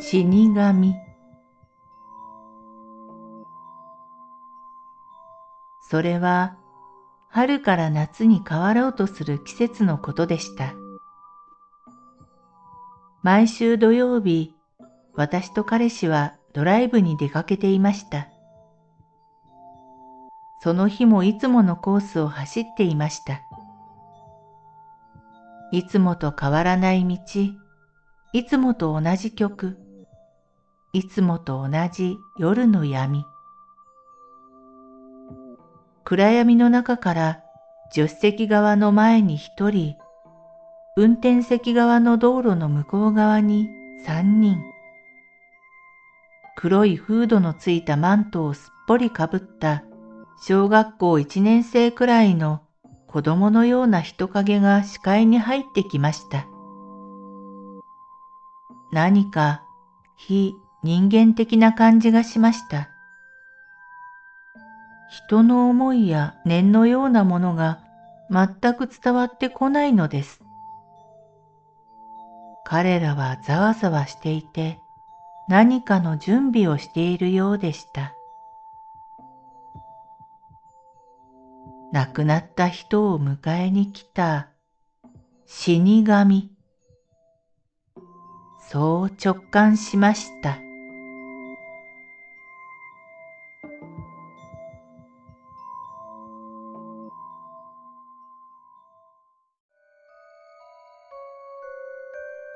死神それは春から夏に変わろうとする季節のことでした。毎週土曜日、私と彼氏はドライブに出かけていました。その日もいつものコースを走っていました。いつもと変わらない道、いつもと同じ曲、いつもと同じ夜の闇。暗闇の中から助手席側の前に一人、運転席側の道路の向こう側に三人。黒いフードのついたマントをすっぽりかぶった小学校一年生くらいの子供のような人影が視界に入ってきました。何か非人間的な感じがしました。人の思いや念のようなものが全く伝わってこないのです。彼らはざわざわしていて何かの準備をしているようでした。亡くなった人を迎えに来た死神。そう直感しました。